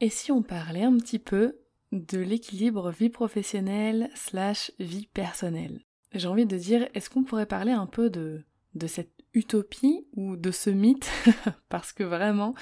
Et si on parlait un petit peu de l'équilibre vie professionnelle slash vie personnelle? J'ai envie de dire, est-ce qu'on pourrait parler un peu de, cette utopie ou de ce mythe? Parce que vraiment,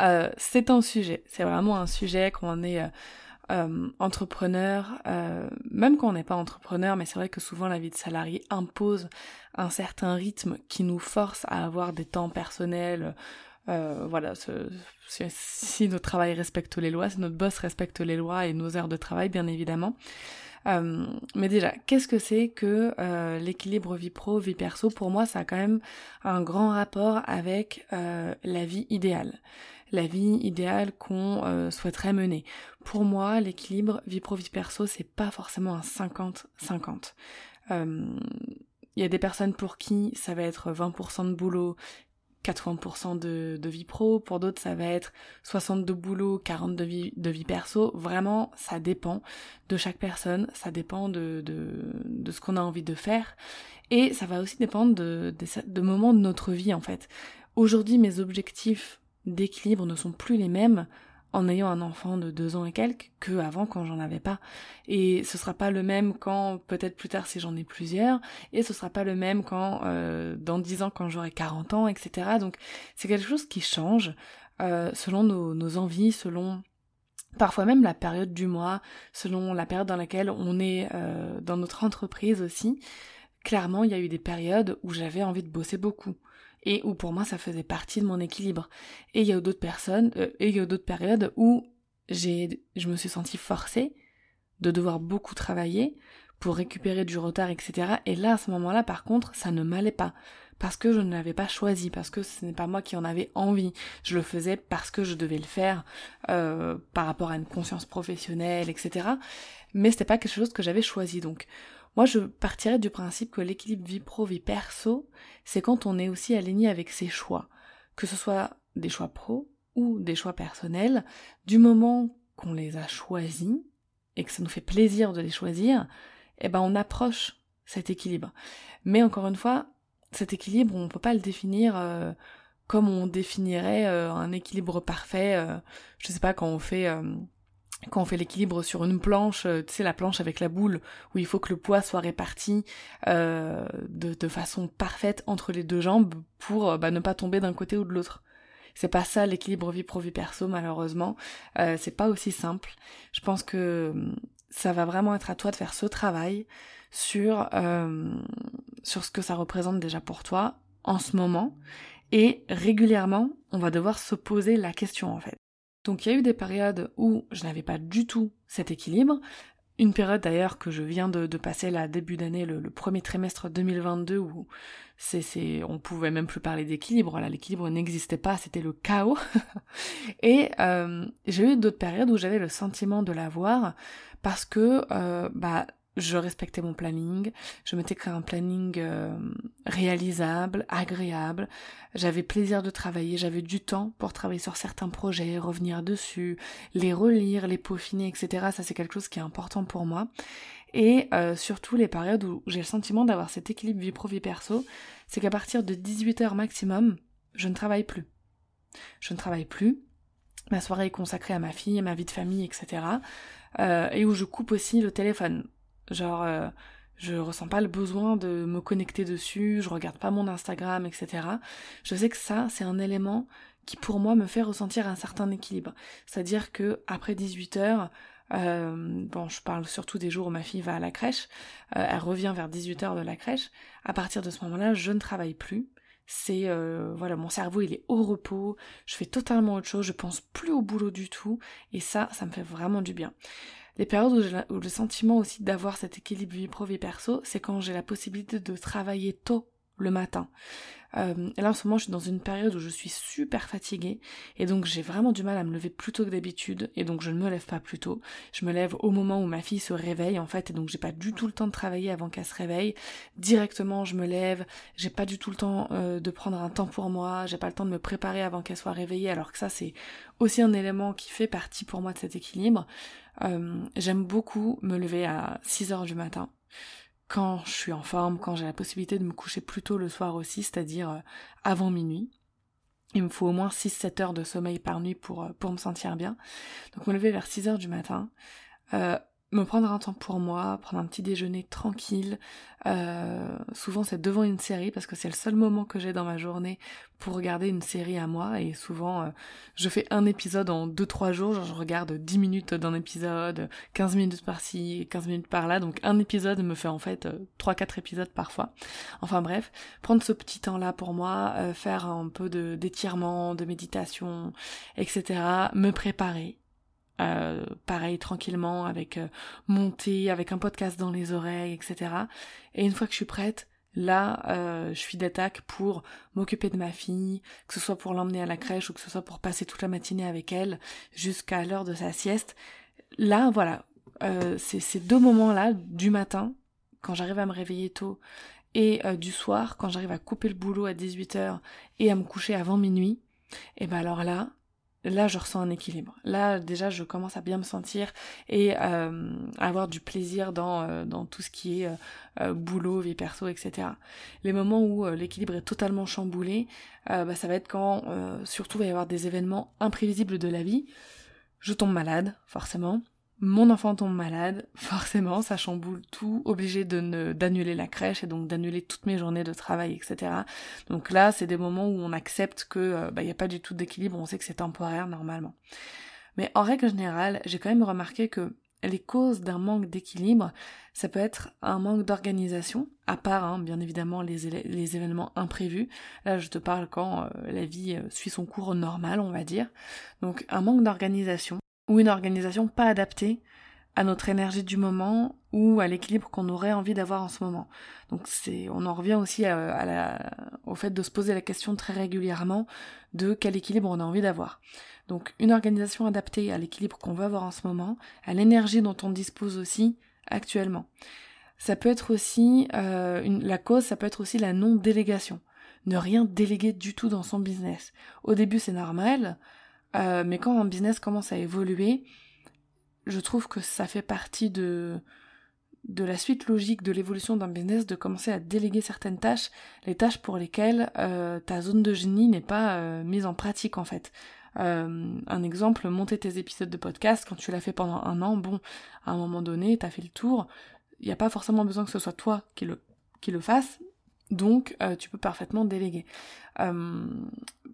euh, c'est un sujet. C'est vraiment un sujet quand on est... Euh, euh, entrepreneur, même quand on n'est pas entrepreneur, mais c'est vrai que souvent la vie de salarié impose un certain rythme qui nous force à avoir des temps personnels euh, voilà, si notre travail respecte les lois, si notre boss respecte les lois et nos heures de travail, bien évidemment. Euh, mais déjà, qu'est-ce que c'est que euh, l'équilibre vie pro, vie perso? Pour moi, ça a quand même un grand rapport avec la vie idéale. La vie idéale qu'on souhaiterait mener. Pour moi, l'équilibre vie pro, vie perso, c'est pas forcément un 50-50. Il y a des personnes pour qui ça va être 20% de boulot, 80% de, vie pro, pour d'autres ça va être 60 de boulot, 40 de vie, de vie perso. Vraiment, ça dépend de chaque personne, ça dépend de, de, ce qu'on a envie de faire. Et ça va aussi dépendre de, de, de moments de notre vie en fait. Aujourd'hui, mes objectifs d'équilibre ne sont plus les mêmes en ayant un enfant de deux ans et quelques que avant quand j'en avais pas. Et ce sera pas le même quand peut-être plus tard si j'en ai plusieurs, et ce sera pas le même quand euh, dans dix ans quand j'aurai 40 ans, etc. Donc c'est quelque chose qui change euh, selon nos, nos envies, selon parfois même la période du mois, selon la période dans laquelle on est euh, dans notre entreprise aussi. Clairement, il y a eu des périodes où j'avais envie de bosser beaucoup et où pour moi ça faisait partie de mon équilibre. Et il y a d'autres personnes, euh, et il y a d'autres périodes où j'ai, je me suis sentie forcée de devoir beaucoup travailler pour récupérer du retard, etc. Et là, à ce moment-là, par contre, ça ne m'allait pas. Parce que je ne l'avais pas choisi, parce que ce n'est pas moi qui en avais envie. Je le faisais parce que je devais le faire euh, par rapport à une conscience professionnelle, etc. Mais c'était pas quelque chose que j'avais choisi. Donc, moi, je partirais du principe que l'équilibre vie pro-vie perso, c'est quand on est aussi aligné avec ses choix. Que ce soit des choix pro ou des choix personnels, du moment qu'on les a choisis et que ça nous fait plaisir de les choisir, eh ben on approche cet équilibre. Mais encore une fois, cet équilibre, on ne peut pas le définir euh, comme on définirait euh, un équilibre parfait. Euh, je sais pas quand on fait quand on fait l'équilibre sur une planche, euh, tu sais la planche avec la boule où il faut que le poids soit réparti euh, de, façon parfaite entre les deux jambes pour euh, bah, ne pas tomber d'un côté ou de l'autre. C'est pas ça l'équilibre vie pro vie perso malheureusement. c'est pas aussi simple. Je pense que hum, ça va vraiment être à toi de faire ce travail sur sur ce que ça représente déjà pour toi en ce moment et régulièrement on va devoir se poser la question en fait. Donc il y a eu des périodes où je n'avais pas du tout cet équilibre. Une période d'ailleurs que je viens de, passer là début d'année, le, premier trimestre 2022 où c'est, c'est, on pouvait même plus parler d'équilibre. Là, l'équilibre n'existait pas, c'était le chaos. Et euh, j'ai eu d'autres périodes où j'avais le sentiment de l'avoir parce que euh, bah je respectais mon planning, je m'étais créé un planning euh, réalisable, agréable, j'avais plaisir de travailler, j'avais du temps pour travailler sur certains projets, revenir dessus, les relire, les peaufiner, etc. Ça c'est quelque chose qui est important pour moi. Et euh, surtout les périodes où j'ai le sentiment d'avoir cet équilibre vie pro vie perso, c'est qu'à partir de 18h maximum, je ne travaille plus. Je ne travaille plus. Ma soirée est consacrée à ma fille, à ma vie de famille, etc. Euh, et où je coupe aussi le téléphone Genre, euh, je ressens pas le besoin de me connecter dessus, je regarde pas mon Instagram, etc. Je sais que ça, c'est un élément qui pour moi me fait ressentir un certain équilibre. C'est-à-dire que après 18 heures, euh, bon, je parle surtout des jours où ma fille va à la crèche, euh, elle revient vers 18 heures de la crèche. À partir de ce moment-là, je ne travaille plus. C'est euh, voilà, mon cerveau il est au repos, je fais totalement autre chose, je pense plus au boulot du tout, et ça, ça me fait vraiment du bien. Les périodes où, où le sentiment aussi d'avoir cet équilibre vie pro vie perso, c'est quand j'ai la possibilité de travailler tôt le matin. Euh, là en ce moment je suis dans une période où je suis super fatiguée et donc j'ai vraiment du mal à me lever plus tôt que d'habitude et donc je ne me lève pas plus tôt. Je me lève au moment où ma fille se réveille en fait et donc j'ai pas du tout le temps de travailler avant qu'elle se réveille. Directement je me lève, j'ai pas du tout le temps euh, de prendre un temps pour moi, j'ai pas le temps de me préparer avant qu'elle soit réveillée alors que ça c'est aussi un élément qui fait partie pour moi de cet équilibre. Euh, j'aime beaucoup me lever à 6 heures du matin quand je suis en forme, quand j'ai la possibilité de me coucher plus tôt le soir aussi, c'est-à-dire euh, avant minuit. Il me faut au moins 6-7 heures de sommeil par nuit pour, euh, pour me sentir bien. Donc me lever vers 6 heures du matin, euh, me prendre un temps pour moi, prendre un petit déjeuner tranquille. Euh, souvent c'est devant une série parce que c'est le seul moment que j'ai dans ma journée pour regarder une série à moi et souvent euh, je fais un épisode en 2-3 jours, genre je regarde 10 minutes d'un épisode, 15 minutes par-ci, 15 minutes par-là, donc un épisode me fait en fait 3-4 euh, épisodes parfois. Enfin bref, prendre ce petit temps-là pour moi, faire un peu d'étirement, de méditation, etc., me préparer, euh, pareil tranquillement avec euh, mon avec un podcast dans les oreilles, etc. Et une fois que je suis prête, là, euh, je suis d'attaque pour m'occuper de ma fille, que ce soit pour l'emmener à la crèche ou que ce soit pour passer toute la matinée avec elle jusqu'à l'heure de sa sieste. Là, voilà, euh, c'est ces deux moments-là du matin, quand j'arrive à me réveiller tôt, et du soir, quand j'arrive à couper le boulot à 18h et à me coucher avant minuit, et ben alors là, là je ressens un équilibre. Là déjà je commence à bien me sentir et euh, à avoir du plaisir dans, euh, dans tout ce qui est euh, boulot, vie perso, etc. Les moments où l'équilibre est totalement chamboulé, bah, ça va être quand surtout il va y avoir des événements imprévisibles de la vie. Je tombe malade, forcément mon enfant tombe malade, forcément, ça chamboule tout, obligé de d'annuler la crèche et donc d'annuler toutes mes journées de travail, etc. Donc là, c'est des moments où on accepte que euh, bah, il n'y a pas du tout d'équilibre, on sait que c'est temporaire normalement. Mais en règle générale, j'ai quand même remarqué que les causes d'un manque d'équilibre, ça peut être un manque d'organisation, à part hein, bien évidemment les, les, événements imprévus. Là, je te parle quand euh, la vie euh, suit son cours normal, on va dire. Donc un manque d'organisation ou une organisation pas adaptée à notre énergie du moment ou à l'équilibre qu'on aurait envie d'avoir en ce moment. Donc c'est, on en revient aussi au fait de se poser la question très régulièrement de quel équilibre on a envie d'avoir. Donc une organisation adaptée à l'équilibre qu'on veut avoir en ce moment, à l'énergie dont on dispose aussi actuellement. Ça peut être aussi euh, la cause, ça peut être aussi la non-délégation. Ne rien déléguer du tout dans son business. Au début c'est normal, euh, mais quand un business commence à évoluer, je trouve que ça fait partie de, de la suite logique de l'évolution d'un business de commencer à déléguer certaines tâches, les tâches pour lesquelles euh, ta zone de génie n'est pas euh, mise en pratique en fait. un exemple, monter tes épisodes de podcast, quand tu l'as fait pendant un an, bon, à un moment donné, t'as fait le tour, il n'y a pas forcément besoin que ce soit toi qui le, qui le fasse, donc, tu peux parfaitement déléguer.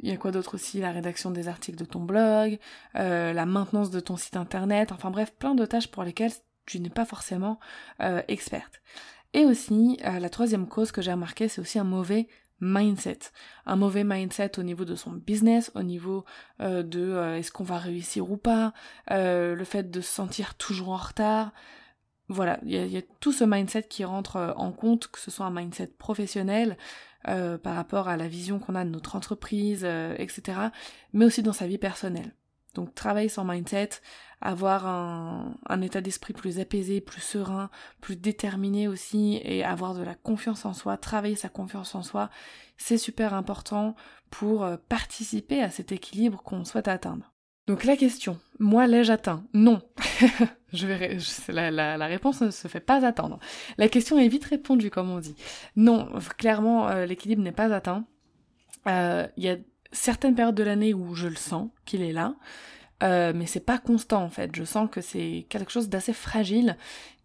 Il euh, y a quoi d'autre aussi? La rédaction des articles de ton blog, euh, la maintenance de ton site internet, enfin bref, plein de tâches pour lesquelles tu n'es pas forcément experte. Et aussi, la troisième cause que j'ai remarqué, c'est aussi un mauvais mindset. Un mauvais mindset au niveau de son business, au niveau de est-ce qu'on va réussir ou pas, le fait de se sentir toujours en retard, voilà, il y, a tout ce mindset qui rentre euh, en compte, que ce soit un mindset professionnel euh, par rapport à la vision qu'on a de notre entreprise, euh, etc., mais aussi dans sa vie personnelle. Donc travailler son mindset, avoir un, un état d'esprit plus apaisé, plus serein, plus déterminé aussi, et avoir de la confiance en soi, travailler sa confiance en soi, c'est super important pour participer à cet équilibre qu'on souhaite atteindre. Donc la question, moi l'ai-je atteint? Non. je vais la, la, réponse ne se fait pas attendre. La question est vite répondue, comme on dit. Non, clairement, euh, l'équilibre n'est pas atteint. Euh, il y a certaines périodes de l'année où je le sens qu'il est là, euh, mais c'est pas constant en fait. Je sens que c'est quelque chose d'assez fragile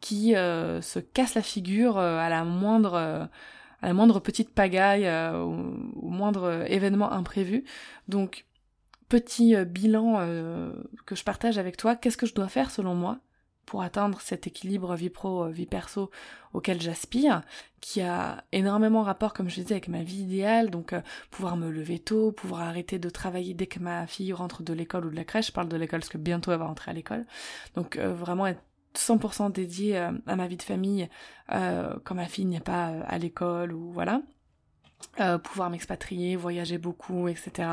qui se casse la figure à la moindre petite pagaille, au, au moindre événement imprévu. Donc petit euh, bilan euh, que je partage avec toi, qu'est-ce que je dois faire selon moi pour atteindre cet équilibre vie pro, euh, vie perso auquel j'aspire, qui a énormément rapport, comme je disais, avec ma vie idéale, donc pouvoir me lever tôt, pouvoir arrêter de travailler dès que ma fille rentre de l'école ou de la crèche, je parle de l'école parce que bientôt elle va rentrer à l'école, donc vraiment être 100% dédié à ma vie de famille quand ma fille n'est pas à l'école ou voilà. Pouvoir m'expatrier, voyager beaucoup, etc.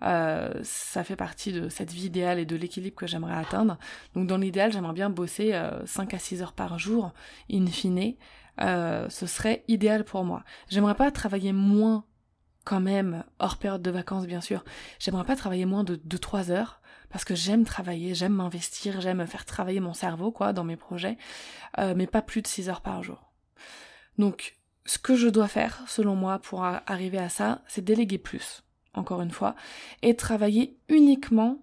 ça fait partie de cette vie idéale et de l'équilibre que j'aimerais atteindre. Donc dans l'idéal, j'aimerais bien bosser 5 à 6 heures par jour, in fine. ce serait idéal pour moi. J'aimerais pas travailler moins quand même, hors période de vacances bien sûr. J'aimerais pas travailler moins de 2-3 heures parce que j'aime travailler, j'aime m'investir, j'aime faire travailler mon cerveau, quoi, dans mes projets, euh, mais pas plus de 6 heures par jour. Donc, ce que je dois faire, selon moi, pour arriver à ça, c'est déléguer plus, encore une fois, et travailler uniquement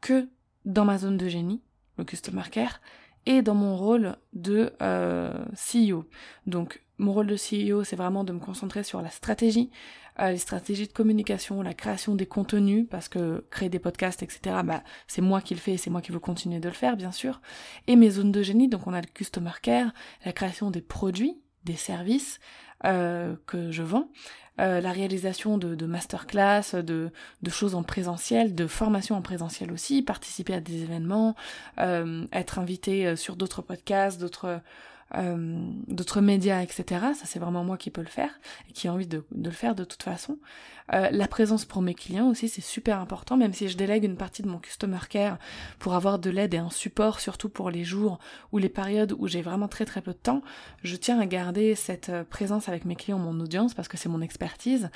que dans ma zone de génie, le Customer Care, et dans mon rôle de euh, CEO. Donc, mon rôle de CEO, c'est vraiment de me concentrer sur la stratégie, euh, les stratégies de communication, la création des contenus, parce que créer des podcasts, etc., bah, c'est moi qui le fais et c'est moi qui veux continuer de le faire, bien sûr. Et mes zones de génie, donc on a le customer care, la création des produits, des services euh, que je vends, euh, la réalisation de, de masterclass, de, de, choses en présentiel, de formations en présentiel aussi, participer à des événements, être invité sur d'autres podcasts, d'autres euh, d'autres médias, etc. Ça, c'est vraiment moi qui peux le faire et qui ai envie de, le faire de toute façon. Euh, la présence pour mes clients aussi, c'est super important, même si je délègue une partie de mon customer care pour avoir de l'aide et un support, surtout pour les jours ou les périodes où j'ai vraiment très très peu de temps. Je tiens à garder cette euh, présence avec mes clients, mon audience, parce que c'est mon expertise.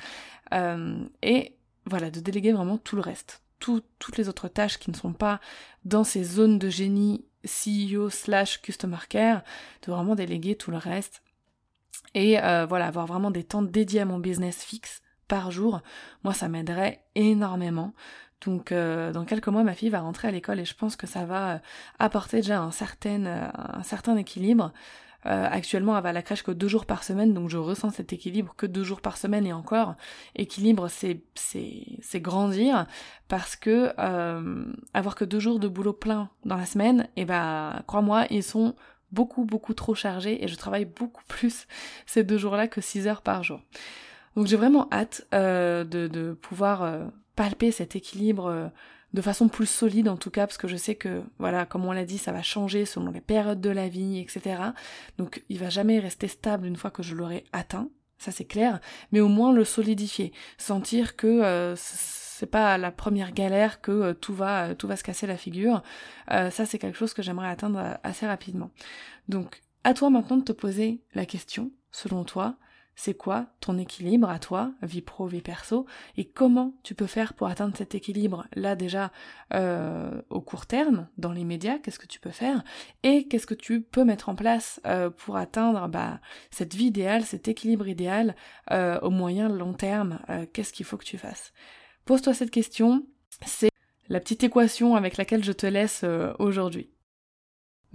et voilà, de déléguer vraiment tout le reste. toutes les autres tâches qui ne sont pas dans ces zones de génie CEO slash customer care, de vraiment déléguer tout le reste. Et euh, voilà, avoir vraiment des temps dédiés à mon business fixe par jour, moi ça m'aiderait énormément. Donc euh, dans quelques mois, ma fille va rentrer à l'école et je pense que ça va euh, apporter déjà un certain, un certain équilibre. Euh, actuellement, elle va à la crèche que deux jours par semaine, donc je ressens cet équilibre que deux jours par semaine et encore. Équilibre, c'est c'est grandir parce que euh, avoir que deux jours de boulot plein dans la semaine, et eh ben crois-moi, ils sont beaucoup beaucoup trop chargés et je travaille beaucoup plus ces deux jours-là que six heures par jour. Donc j'ai vraiment hâte euh, de, de pouvoir palper cet équilibre de façon plus solide en tout cas, parce que je sais que, voilà, comme on l'a dit, ça va changer selon les périodes de la vie, etc. Donc il va jamais rester stable une fois que je l'aurai atteint, ça c'est clair, mais au moins le solidifier, sentir que euh, c'est pas la première galère que euh, tout va tout va se casser la figure. Euh, ça c'est quelque chose que j'aimerais atteindre assez rapidement. Donc à toi maintenant de te poser la question, selon toi, c'est quoi ton équilibre à toi, vie pro, vie perso, et comment tu peux faire pour atteindre cet équilibre là déjà euh, au court terme, dans les médias, qu'est-ce que tu peux faire, et qu'est-ce que tu peux mettre en place euh, pour atteindre bah, cette vie idéale, cet équilibre idéal euh, au moyen long terme, qu'est-ce qu'il faut que tu fasses? Pose-toi cette question, c'est la petite équation avec laquelle je te laisse aujourd'hui.